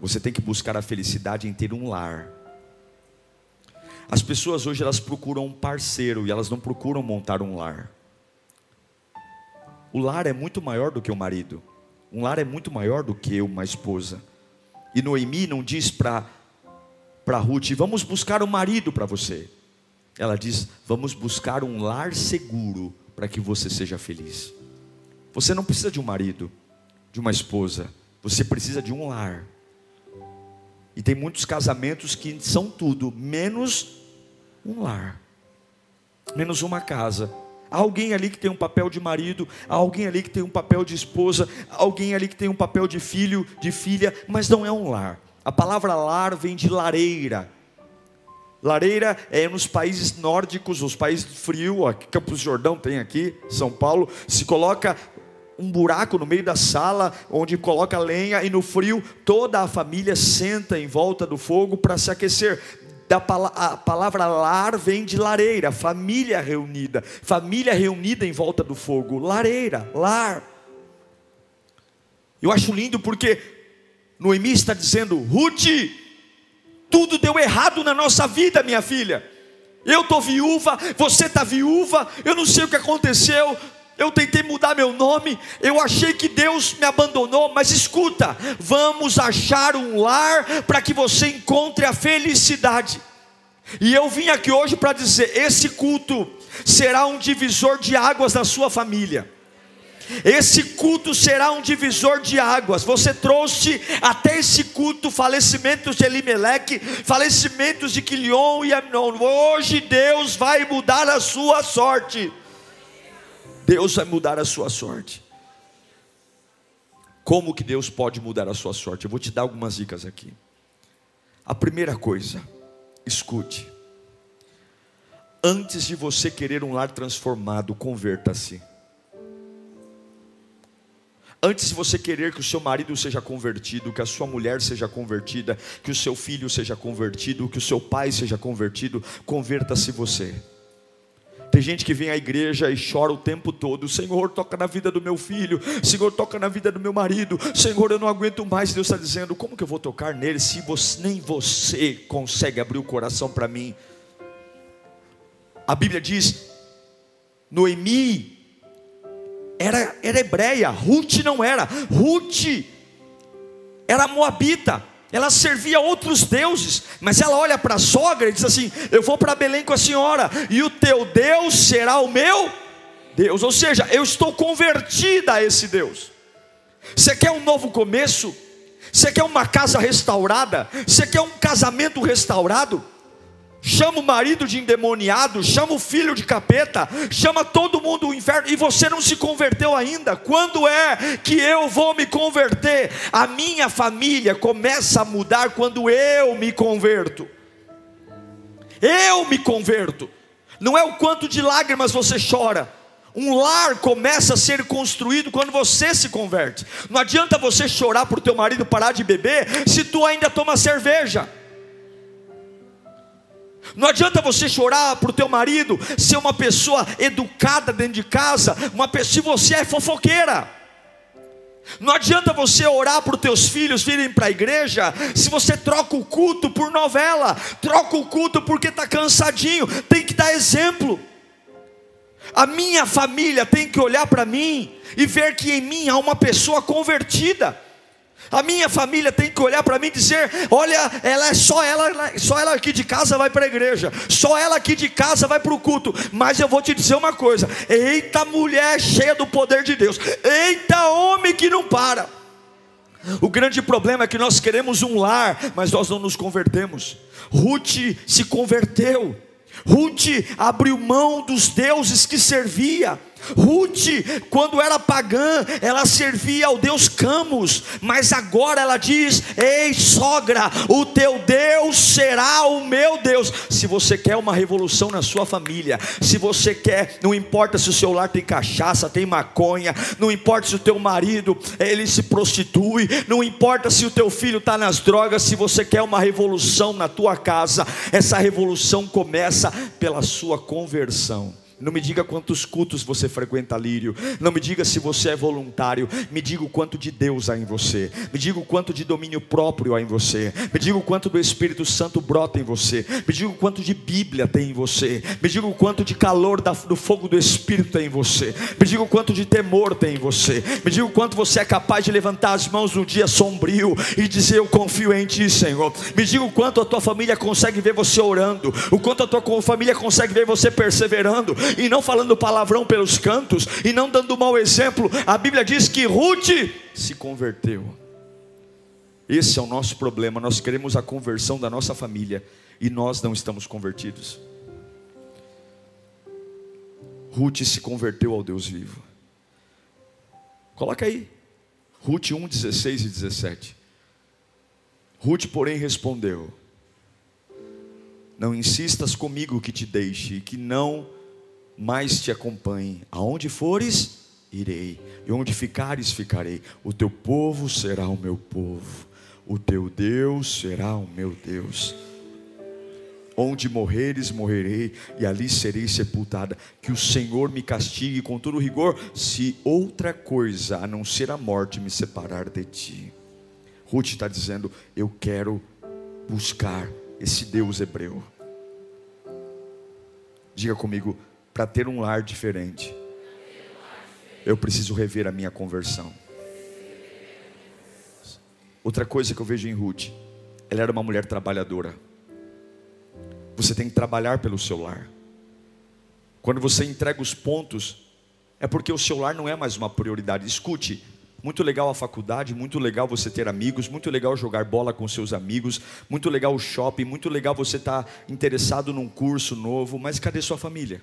Você tem que buscar a felicidade em ter um lar. As pessoas hoje elas procuram um parceiro e elas não procuram montar um lar. O lar é muito maior do que o marido. Um lar é muito maior do que uma esposa. E Noemi não diz para para Ruth, vamos buscar um marido para você. Ela diz: Vamos buscar um lar seguro para que você seja feliz. Você não precisa de um marido, de uma esposa, você precisa de um lar. E tem muitos casamentos que são tudo, menos um lar, menos uma casa. Há alguém ali que tem um papel de marido, há alguém ali que tem um papel de esposa, há alguém ali que tem um papel de filho, de filha, mas não é um lar. A palavra lar vem de lareira, Lareira é nos países nórdicos, os países frio, Campos Jordão tem aqui, São Paulo, se coloca um buraco no meio da sala, onde coloca lenha, e no frio toda a família senta em volta do fogo para se aquecer. Da, a palavra lar vem de lareira, família reunida, família reunida em volta do fogo, lareira, lar. Eu acho lindo porque Noemi está dizendo, Ruth, tudo deu errado na nossa vida, minha filha. Eu estou viúva, você está viúva, eu não sei o que aconteceu. Eu tentei mudar meu nome, eu achei que Deus me abandonou, mas escuta, vamos achar um lar para que você encontre a felicidade. E eu vim aqui hoje para dizer: esse culto será um divisor de águas na sua família. Esse culto será um divisor de águas. Você trouxe até esse culto falecimentos de Elimeleque, falecimentos de Quilion e Amnon. Hoje Deus vai mudar a sua sorte. Deus vai mudar a sua sorte. Como que Deus pode mudar a sua sorte? Eu vou te dar algumas dicas aqui. A primeira coisa, escute. Antes de você querer um lar transformado, converta-se. Antes de você querer que o seu marido seja convertido, que a sua mulher seja convertida, que o seu filho seja convertido, que o seu pai seja convertido, converta-se você. Tem gente que vem à igreja e chora o tempo todo: Senhor, toca na vida do meu filho, Senhor, toca na vida do meu marido, Senhor, eu não aguento mais. Deus está dizendo: Como que eu vou tocar nele se você, nem você consegue abrir o coração para mim? A Bíblia diz: Noemi era, era hebreia, Ruth não era. Ruth era moabita, ela servia outros deuses, mas ela olha para a sogra e diz assim: Eu vou para Belém com a senhora, e o teu Deus será o meu Deus, ou seja, eu estou convertida a esse Deus. Você quer um novo começo? Você quer uma casa restaurada? Você quer um casamento restaurado? Chama o marido de endemoniado, chama o filho de capeta, chama todo mundo do inferno e você não se converteu ainda. Quando é que eu vou me converter? A minha família começa a mudar quando eu me converto. Eu me converto. Não é o quanto de lágrimas você chora, um lar começa a ser construído quando você se converte. Não adianta você chorar por teu marido parar de beber se tu ainda toma cerveja. Não adianta você chorar para o teu marido ser uma pessoa educada dentro de casa, uma pessoa, se você é fofoqueira. Não adianta você orar para os teus filhos virem para a igreja se você troca o culto por novela, troca o culto porque está cansadinho, tem que dar exemplo. A minha família tem que olhar para mim e ver que em mim há uma pessoa convertida. A minha família tem que olhar para mim e dizer: olha, ela é só ela, só ela aqui de casa vai para a igreja, só ela aqui de casa vai para o culto. Mas eu vou te dizer uma coisa: eita mulher cheia do poder de Deus, eita homem que não para. O grande problema é que nós queremos um lar, mas nós não nos convertemos. Ruth se converteu. Ruth abriu mão dos deuses que servia. Ruth, quando era pagã, ela servia ao Deus Camus, mas agora ela diz: Ei, sogra, o teu Deus será o meu Deus. Se você quer uma revolução na sua família, se você quer, não importa se o seu lar tem cachaça, tem maconha, não importa se o teu marido ele se prostitui, não importa se o teu filho está nas drogas, se você quer uma revolução na tua casa, essa revolução começa pela sua conversão. Não me diga quantos cultos você frequenta, Lírio. Não me diga se você é voluntário. Me diga o quanto de Deus há em você. Me diga o quanto de domínio próprio há em você. Me diga o quanto do Espírito Santo brota em você. Me diga o quanto de Bíblia tem em você. Me diga o quanto de calor do fogo do Espírito tem em você. Me diga o quanto de temor tem em você. Me diga o quanto você é capaz de levantar as mãos no dia sombrio e dizer: Eu confio em Ti, Senhor. Me diga o quanto a tua família consegue ver você orando. O quanto a tua família consegue ver você perseverando e não falando palavrão pelos cantos, e não dando mau exemplo. A Bíblia diz que Ruth se converteu. Esse é o nosso problema. Nós queremos a conversão da nossa família e nós não estamos convertidos. Ruth se converteu ao Deus vivo. Coloca aí. Ruth 1, 16 e 17. Ruth, porém, respondeu: Não insistas comigo que te deixe, que não mais te acompanhe. Aonde fores, irei, e onde ficares, ficarei. O teu povo será o meu povo, o teu Deus será o meu Deus. Onde morreres, morrerei, e ali serei sepultada. Que o Senhor me castigue com todo rigor, se outra coisa a não ser a morte me separar de ti. Ruth está dizendo: Eu quero buscar esse Deus hebreu. Diga comigo, para ter um lar diferente, eu preciso rever a minha conversão. Outra coisa que eu vejo em Ruth, ela era uma mulher trabalhadora. Você tem que trabalhar pelo seu lar. Quando você entrega os pontos, é porque o seu lar não é mais uma prioridade. Escute, muito legal a faculdade, muito legal você ter amigos, muito legal jogar bola com seus amigos, muito legal o shopping, muito legal você estar tá interessado num curso novo, mas cadê sua família?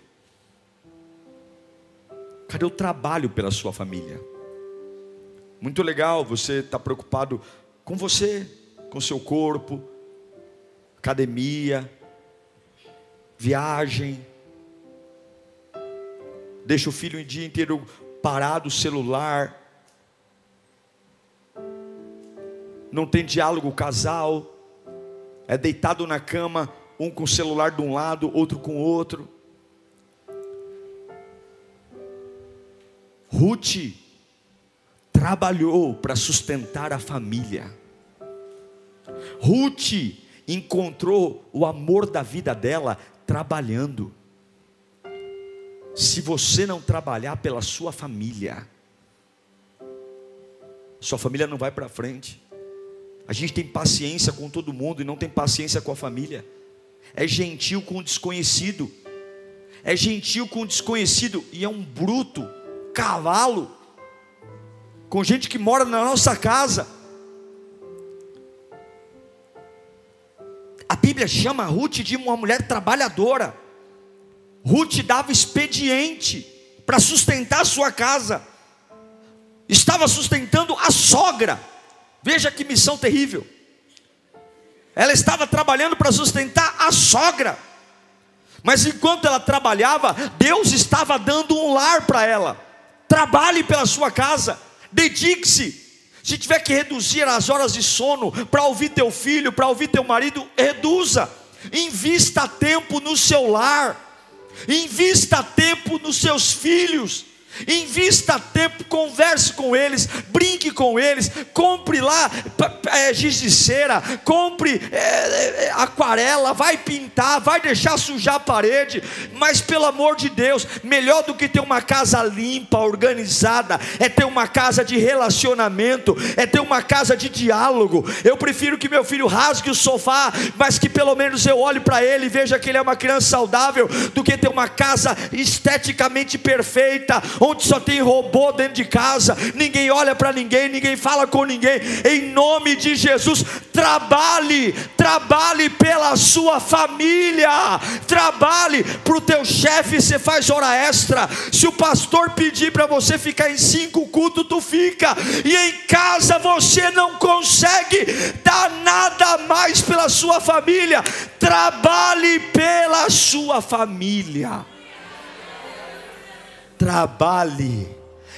Cadê o trabalho pela sua família? Muito legal você estar tá preocupado com você, com seu corpo, academia, viagem. Deixa o filho o dia inteiro parado, celular não tem diálogo casal, é deitado na cama, um com o celular de um lado, outro com o outro. Ruth trabalhou para sustentar a família. Ruth encontrou o amor da vida dela trabalhando. Se você não trabalhar pela sua família, sua família não vai para frente. A gente tem paciência com todo mundo e não tem paciência com a família. É gentil com o desconhecido. é gentil com o desconhecido e é um bruto, cavalo, com gente que mora na nossa casa. A Bíblia chama Ruth de uma mulher trabalhadora. Ruth dava expediente para sustentar sua casa, estava sustentando a sogra. Veja que missão terrível. Ela estava trabalhando para sustentar a sogra. Mas enquanto ela trabalhava, Deus estava dando um lar para ela. Trabalhe pela sua casa, dedique-se. Se tiver que reduzir as horas de sono para ouvir teu filho, para ouvir teu marido, reduza. Invista tempo no seu lar. Invista tempo nos seus filhos. Invista tempo, converse com eles, brinque com eles, compre lá é, giz de cera, compre é, é, aquarela, vai pintar, vai deixar sujar a parede, mas pelo amor de Deus, melhor do que ter uma casa limpa, organizada, é ter uma casa de relacionamento, é ter uma casa de diálogo. Eu prefiro que meu filho rasgue o sofá, mas que pelo menos eu olhe para ele e veja que ele é uma criança saudável, do que ter uma casa esteticamente perfeita onde só tem robô dentro de casa, ninguém olha para ninguém, ninguém fala com ninguém. Em nome de Jesus, trabalhe, trabalhe pela sua família, trabalhe para o teu chefe. Você faz hora extra. Se o pastor pedir para você ficar em cinco cultos, tu fica, e em casa você não consegue dar nada mais pela sua família. Trabalhe pela sua família. Trabalhe.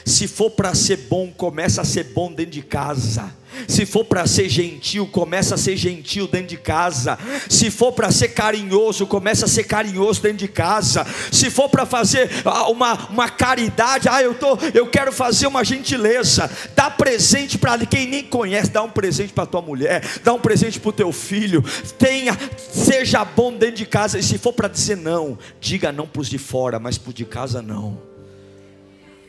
Se for para ser bom, começa a ser bom dentro de casa. Se for para ser gentil, começa a ser gentil dentro de casa. Se for para ser carinhoso, começa a ser carinhoso dentro de casa. Se for para fazer ah, uma, uma caridade, ah, eu, tô, eu quero fazer uma gentileza. Dá presente para quem nem conhece, dá um presente para tua mulher, dá um presente para o teu filho. Tenha, seja bom dentro de casa. E se for para dizer não, diga não para os de fora, mas para os de casa não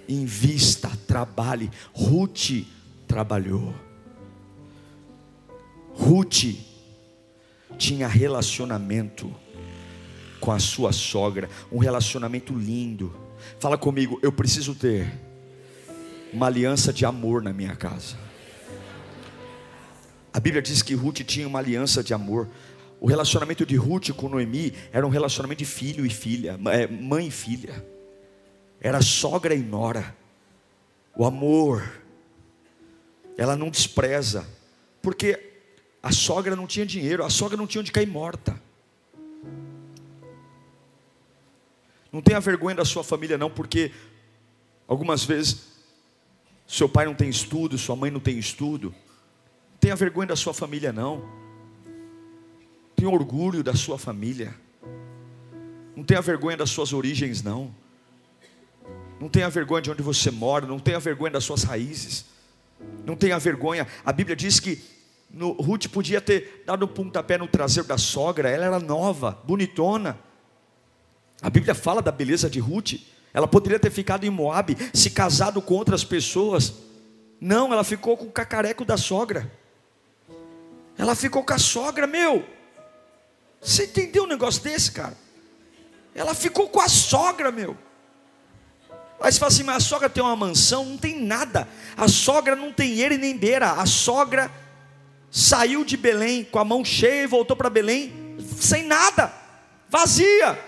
invista, trabalhe. Ruth trabalhou. Ruth tinha relacionamento com a sua sogra, um relacionamento lindo. Fala comigo, eu preciso ter uma aliança de amor na minha casa. A Bíblia diz que Ruth tinha uma aliança de amor. O relacionamento de Ruth com Noemi era um relacionamento de filho e filha, é, mãe e filha era sogra e nora. O amor, ela não despreza, porque a sogra não tinha dinheiro, a sogra não tinha onde cair morta. Não tenha vergonha da sua família, não, porque algumas vezes seu pai não tem estudo, sua mãe não tem estudo. Não tenha vergonha da sua família, não. Tenha orgulho da sua família. Não tenha vergonha das suas origens, não. Não tenha vergonha de onde você mora, não tenha vergonha das suas raízes. Não tenha vergonha. A Bíblia diz que no, Ruth podia ter dado um pontapé no traseiro da sogra, ela era nova, bonitona. A Bíblia fala da beleza de Ruth. Ela poderia ter ficado em Moab, se casado com outras pessoas. Não, ela ficou com o cacareco da sogra. Ela ficou com a sogra, meu. Você entendeu um negócio desse, cara? Ela ficou com a sogra, meu. Aí você fala assim, mas a sogra tem uma mansão? Não tem nada. A sogra não tem ele nem beira. A sogra saiu de Belém com a mão cheia e voltou para Belém sem nada, vazia.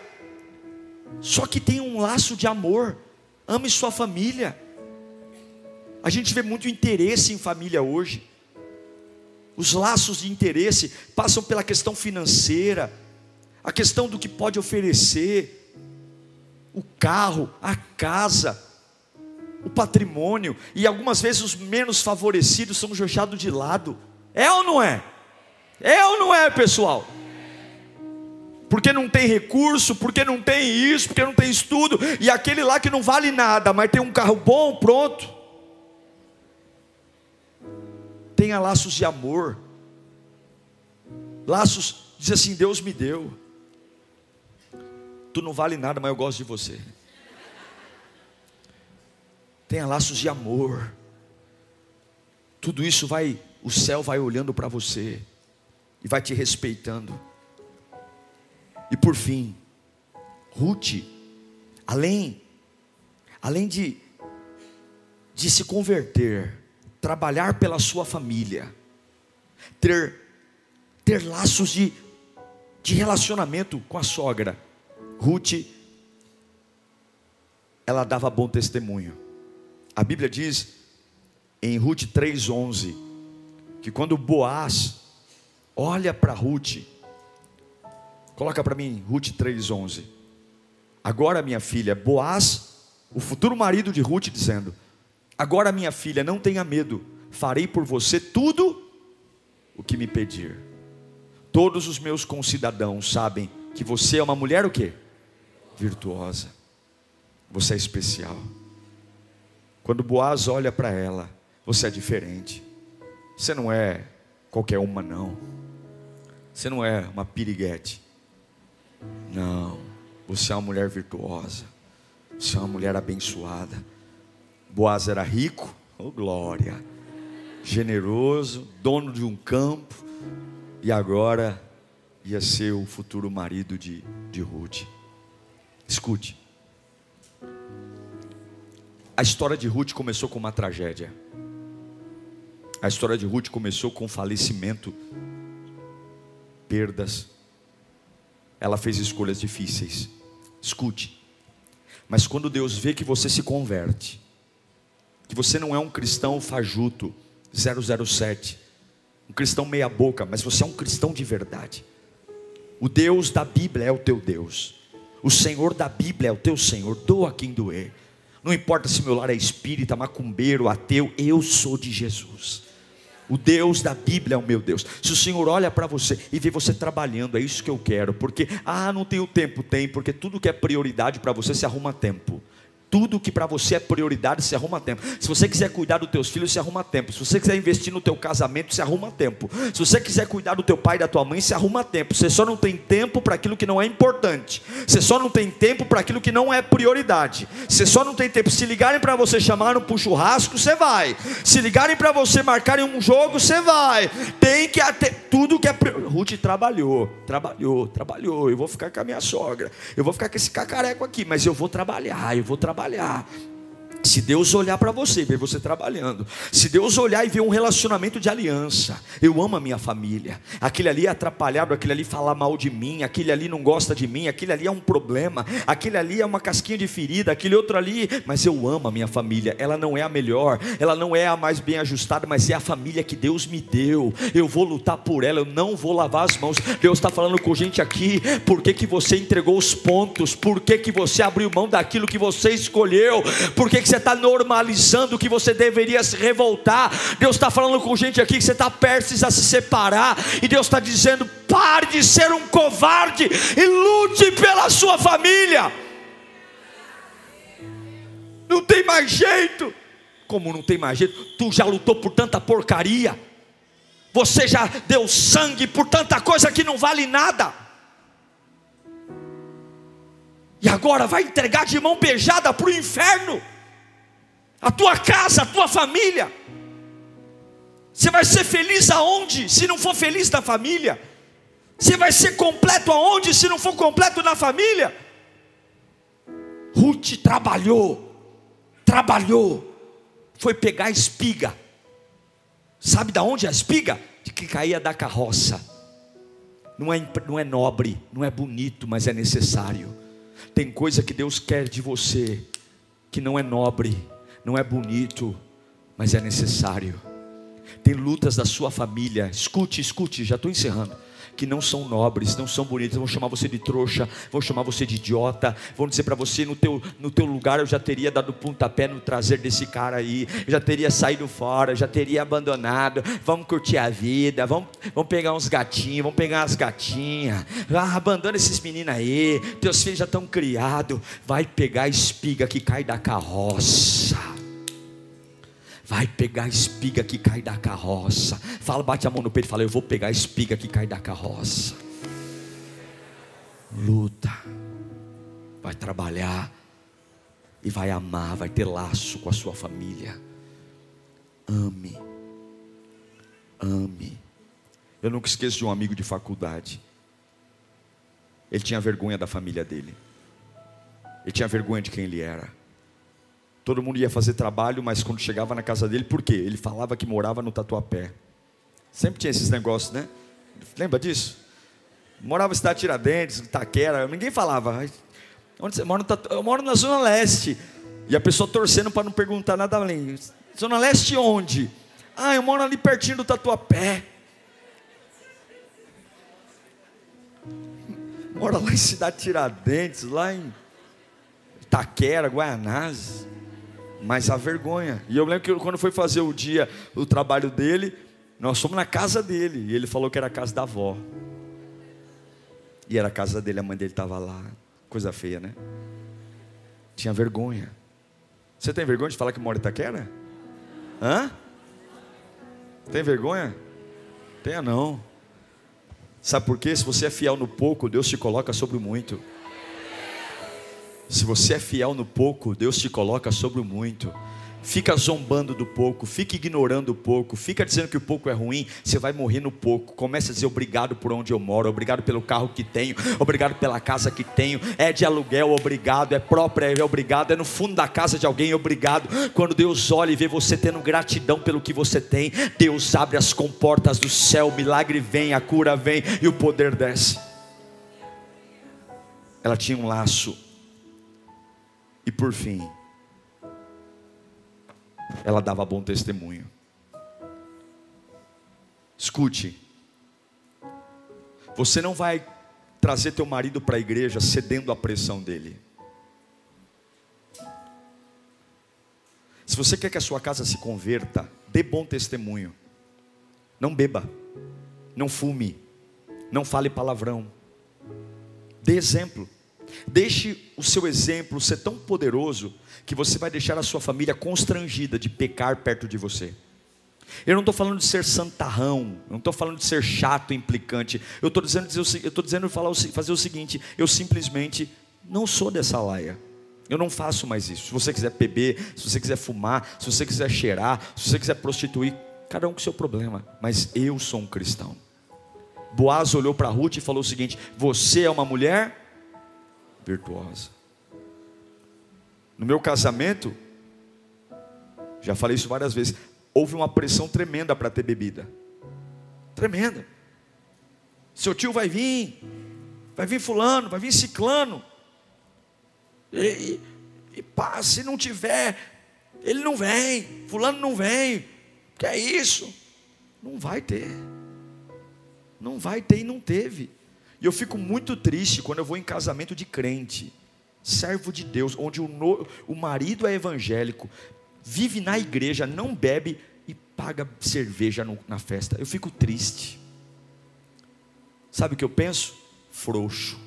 Só que tem um laço de amor. Ame sua família. A gente vê muito interesse em família hoje. Os laços de interesse passam pela questão financeira, a questão do que pode oferecer o carro, a casa, o patrimônio, e algumas vezes os menos favorecidos são jogados de lado. É ou não é? É ou não é, pessoal? Porque não tem recurso, porque não tem isso, porque não tem estudo, e aquele lá que não vale nada, mas tem um carro bom, pronto. Tenha laços de amor, laços, diz assim: Deus me deu. Tu não vale nada, mas eu gosto de você. Tenha laços de amor. Tudo isso vai, o céu vai olhando para você e vai te respeitando. E por fim, Ruth além, além de, de se converter, trabalhar pela sua família, ter, ter laços de, de relacionamento com a sogra, Ruth, ela dava bom testemunho. A Bíblia diz em Ruth 3,11 que quando Boaz olha para Ruth, coloca para mim Ruth 3,11. Agora, minha filha, Boaz, o futuro marido de Ruth, dizendo: Agora, minha filha, não tenha medo, farei por você tudo o que me pedir. Todos os meus concidadãos sabem que você é uma mulher o quê? Virtuosa. Você é especial. Quando Boaz olha para ela, você é diferente. Você não é qualquer uma, não. Você não é uma piriguete. Não. Você é uma mulher virtuosa. Você é uma mulher abençoada. Boaz era rico, oh glória. Generoso, dono de um campo. E agora ia ser o futuro marido de, de Ruth. Escute. A história de Ruth começou com uma tragédia. A história de Ruth começou com falecimento, perdas. Ela fez escolhas difíceis. Escute. Mas quando Deus vê que você se converte, que você não é um cristão fajuto, 007, um cristão meia boca, mas você é um cristão de verdade. O Deus da Bíblia é o teu Deus. O Senhor da Bíblia é o teu Senhor. Doa quem doer. Não importa se meu lar é espírita, macumbeiro, ateu, eu sou de Jesus. O Deus da Bíblia é o meu Deus. Se o Senhor olha para você e vê você trabalhando, é isso que eu quero. Porque, ah, não tenho tempo, tem, porque tudo que é prioridade para você se arruma tempo. Tudo que para você é prioridade, se arruma tempo. Se você quiser cuidar dos teus filhos, se arruma tempo. Se você quiser investir no teu casamento, se arruma tempo. Se você quiser cuidar do teu pai e da tua mãe, se arruma tempo. Você só não tem tempo para aquilo que não é importante. Você só não tem tempo para aquilo que não é prioridade. Você só não tem tempo. Se ligarem para você chamaram para o churrasco, você vai. Se ligarem para você marcarem um jogo, você vai. Tem que até tudo que é Ruth trabalhou, trabalhou, trabalhou. Eu vou ficar com a minha sogra. Eu vou ficar com esse cacareco aqui, mas eu vou trabalhar, eu vou trabalhar trabalhar. Se Deus olhar para você, ver você trabalhando. Se Deus olhar e ver um relacionamento de aliança. Eu amo a minha família. Aquele ali é atrapalhado, aquele ali fala mal de mim, aquele ali não gosta de mim, aquele ali é um problema, aquele ali é uma casquinha de ferida, aquele outro ali, mas eu amo a minha família. Ela não é a melhor, ela não é a mais bem ajustada, mas é a família que Deus me deu. Eu vou lutar por ela, eu não vou lavar as mãos. Deus está falando com gente aqui, por que, que você entregou os pontos? Por que, que você abriu mão daquilo que você escolheu? Por que, que você está normalizando que você deveria se revoltar. Deus está falando com gente aqui que você está prestes a se separar. E Deus está dizendo: pare de ser um covarde e lute pela sua família. Não tem mais jeito. Como não tem mais jeito? Tu já lutou por tanta porcaria. Você já deu sangue por tanta coisa que não vale nada. E agora vai entregar de mão beijada para o inferno a tua casa, a tua família. Você vai ser feliz aonde, se não for feliz na família? Você vai ser completo aonde, se não for completo na família? Ruth trabalhou, trabalhou, foi pegar a espiga. Sabe da onde a espiga? De que caía da carroça. Não é, não é nobre, não é bonito, mas é necessário. Tem coisa que Deus quer de você que não é nobre, não é bonito, mas é necessário. Tem lutas da sua família, escute, escute, já estou encerrando que não são nobres, não são bonitas, vão chamar você de trouxa, vão chamar você de idiota, vão dizer para você no teu, no teu lugar eu já teria dado pontapé no trazer desse cara aí, eu já teria saído fora, já teria abandonado, vamos curtir a vida, vamos, vamos pegar uns gatinhos, vamos pegar umas gatinhas, ah, abandona esses meninos aí, teus filhos já estão criados, vai pegar a espiga que cai da carroça vai pegar a espiga que cai da carroça. Fala, bate a mão no peito e fala: Eu vou pegar a espiga que cai da carroça. Luta, vai trabalhar e vai amar, vai ter laço com a sua família. Ame, ame. Eu nunca esqueço de um amigo de faculdade. Ele tinha vergonha da família dele. Ele tinha vergonha de quem ele era. Todo mundo ia fazer trabalho, mas quando chegava na casa dele, por quê? Ele falava que morava no Tatuapé. Sempre tinha esses negócios, né? Lembra disso? Morava em cidade Tiradentes, Itaquera, ninguém falava. Onde você mora? Eu moro na Zona Leste. E a pessoa torcendo para não perguntar nada além. Zona Leste onde? Ah, eu moro ali pertinho do Tatuapé. Mora lá em Cidade Tiradentes, lá em Itaquera, Guaianazes. Mas a vergonha. E eu lembro que quando foi fazer o dia, o trabalho dele, nós fomos na casa dele. E ele falou que era a casa da avó. E era a casa dele, a mãe dele estava lá. Coisa feia, né? Tinha vergonha. Você tem vergonha de falar que mora em Itaquera? Hã? Tem vergonha? Tenha não. Sabe por quê? Se você é fiel no pouco, Deus te coloca sobre o muito. Se você é fiel no pouco, Deus te coloca sobre o muito fica zombando do pouco, fica ignorando o pouco, fica dizendo que o pouco é ruim, você vai morrer no pouco. Começa a dizer obrigado por onde eu moro, obrigado pelo carro que tenho, obrigado pela casa que tenho, é de aluguel, obrigado, é própria, é obrigado, é no fundo da casa de alguém, obrigado. Quando Deus olha e vê você tendo gratidão pelo que você tem, Deus abre as comportas do céu, o milagre vem, a cura vem e o poder desce. Ela tinha um laço. E por fim, ela dava bom testemunho. Escute, você não vai trazer teu marido para a igreja cedendo à pressão dele. Se você quer que a sua casa se converta, dê bom testemunho. Não beba, não fume, não fale palavrão. Dê exemplo. Deixe o seu exemplo ser tão poderoso que você vai deixar a sua família constrangida de pecar perto de você. Eu não estou falando de ser santarrão, não estou falando de ser chato, implicante. Eu estou dizendo, eu estou dizendo falar, fazer o seguinte: eu simplesmente não sou dessa laia. Eu não faço mais isso. Se você quiser beber, se você quiser fumar, se você quiser cheirar, se você quiser prostituir, cada um com seu problema. Mas eu sou um cristão. Boaz olhou para Ruth e falou o seguinte: Você é uma mulher virtuosa. No meu casamento, já falei isso várias vezes, houve uma pressão tremenda para ter bebida. Tremenda. Seu tio vai vir, vai vir fulano, vai vir ciclano. E, e, e pá, se não tiver, ele não vem, fulano não vem. Que é isso? Não vai ter. Não vai ter e não teve. E eu fico muito triste quando eu vou em casamento de crente servo de Deus, onde o, no, o marido é evangélico, vive na igreja, não bebe e paga cerveja no, na festa. Eu fico triste. Sabe o que eu penso? Frouxo.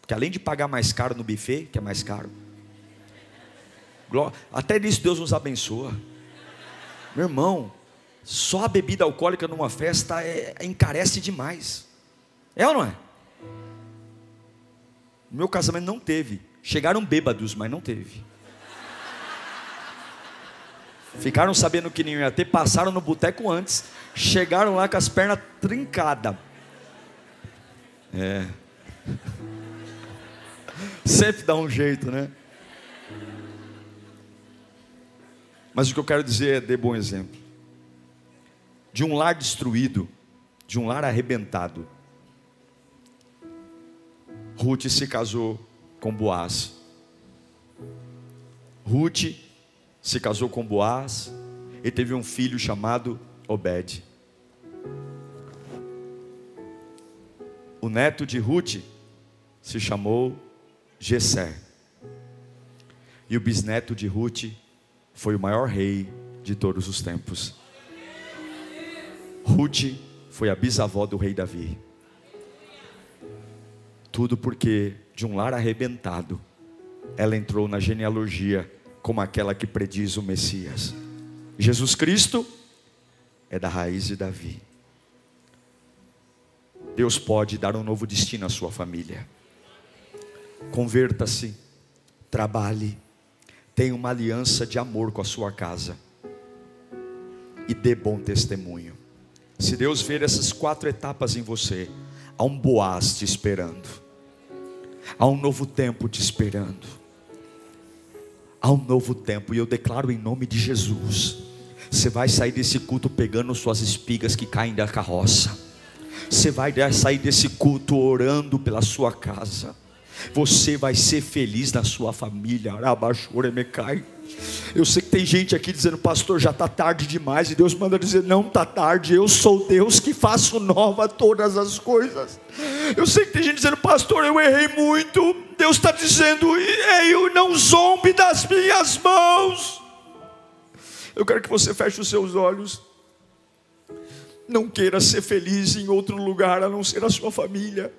Porque além de pagar mais caro no buffet, que é mais caro, até nisso Deus nos abençoa. Meu irmão, só a bebida alcoólica numa festa é, encarece demais. É ou não é? meu casamento não teve. Chegaram bêbados, mas não teve. Ficaram sabendo que não ia ter, passaram no boteco antes, chegaram lá com as pernas trincadas. É. Sempre dá um jeito, né? Mas o que eu quero dizer é dê bom exemplo. De um lar destruído, de um lar arrebentado, Ruth se casou com Boaz. Ruth se casou com Boaz e teve um filho chamado Obed. O neto de Ruth se chamou Jessé. E o bisneto de Ruth foi o maior rei de todos os tempos. Ruth foi a bisavó do rei Davi. Tudo porque de um lar arrebentado, ela entrou na genealogia como aquela que prediz o Messias. Jesus Cristo é da raiz de Davi. Deus pode dar um novo destino à sua família. Converta-se, trabalhe, tenha uma aliança de amor com a sua casa e dê bom testemunho. Se Deus ver essas quatro etapas em você, há um Boaz te esperando Há um novo tempo te esperando. Há um novo tempo, e eu declaro em nome de Jesus: você vai sair desse culto pegando suas espigas que caem da carroça, você vai sair desse culto orando pela sua casa, você vai ser feliz na sua família. Eu sei que tem gente aqui dizendo, pastor, já está tarde demais, e Deus manda dizer, não está tarde, eu sou Deus que faço nova todas as coisas. Eu sei que tem gente dizendo, pastor, eu errei muito. Deus está dizendo, eu não zombe das minhas mãos. Eu quero que você feche os seus olhos. Não queira ser feliz em outro lugar a não ser a sua família.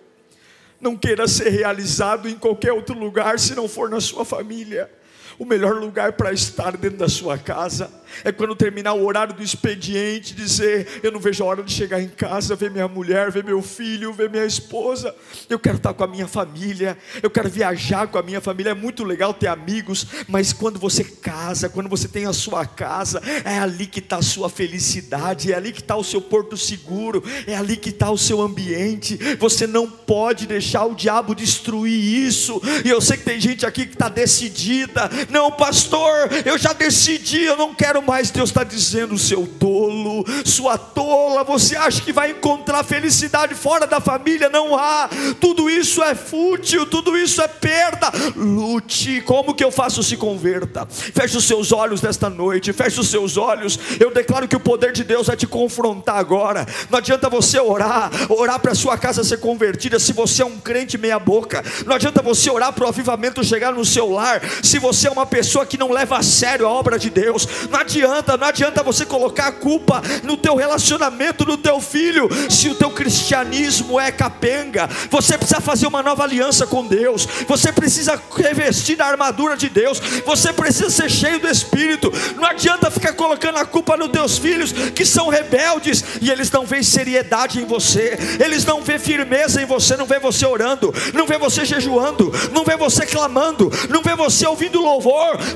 Não queira ser realizado em qualquer outro lugar se não for na sua família. O melhor lugar para estar dentro da sua casa é quando terminar o horário do expediente, dizer: Eu não vejo a hora de chegar em casa, ver minha mulher, ver meu filho, ver minha esposa. Eu quero estar com a minha família, eu quero viajar com a minha família. É muito legal ter amigos, mas quando você casa, quando você tem a sua casa, é ali que está a sua felicidade, é ali que está o seu porto seguro, é ali que está o seu ambiente. Você não pode deixar o diabo destruir isso. E eu sei que tem gente aqui que está decidida: Não, pastor, eu já decidi, eu não quero mais Deus está dizendo, seu tolo, sua tola, você acha que vai encontrar felicidade fora da família? Não há, tudo isso é fútil, tudo isso é perda. Lute, como que eu faço? Se converta, feche os seus olhos nesta noite, feche os seus olhos. Eu declaro que o poder de Deus vai te confrontar agora. Não adianta você orar, orar para sua casa ser convertida se você é um crente meia-boca. Não adianta você orar para o avivamento chegar no seu lar se você é uma pessoa que não leva a sério a obra de Deus. Não adianta não adianta você colocar a culpa no teu relacionamento, no teu filho, se o teu cristianismo é capenga. Você precisa fazer uma nova aliança com Deus. Você precisa revestir da armadura de Deus. Você precisa ser cheio do Espírito. Não adianta ficar colocando a culpa nos teus filhos que são rebeldes e eles não veem seriedade em você. Eles não vê firmeza em você, não vê você orando, não vê você jejuando, não vê você clamando, não vê você ouvindo louvor.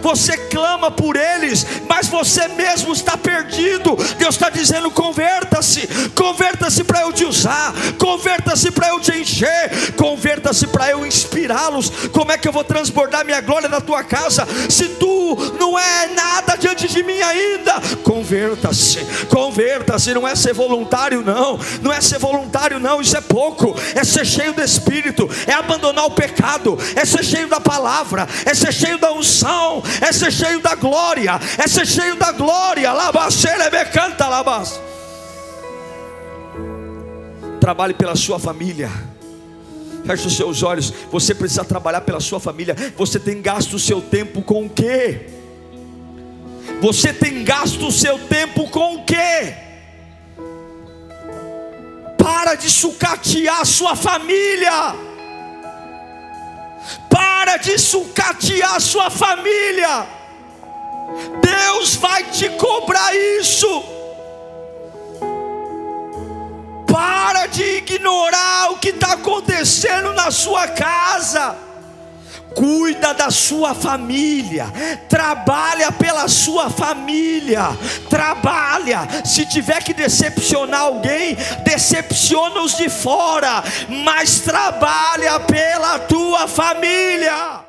Você clama por eles, mas você mesmo está perdido. Deus está dizendo: converta-se, converta-se para eu te usar, converta-se para eu te encher, converta-se para eu inspirá-los. Como é que eu vou transbordar minha glória na tua casa se tu não é nada diante de mim ainda? Converta-se, converta-se, não é ser voluntário, não, não é ser voluntário, não, isso é pouco, é ser cheio do Espírito, é abandonar o pecado, é ser cheio da palavra, é ser cheio da unção, é ser cheio da glória, é ser cheio da glória. me canta labas. Trabalhe pela sua família. Feche os seus olhos. Você precisa trabalhar pela sua família. Você tem gasto o seu tempo com o quê? Você tem gasto o seu tempo com o quê? Para de sucatear a sua família. Para de sucatear sua família. Deus vai te cobrar isso. Para de ignorar o que está acontecendo na sua casa. Cuida da sua família, trabalha pela sua família, trabalha. Se tiver que decepcionar alguém, decepciona os de fora, mas trabalha pela tua família.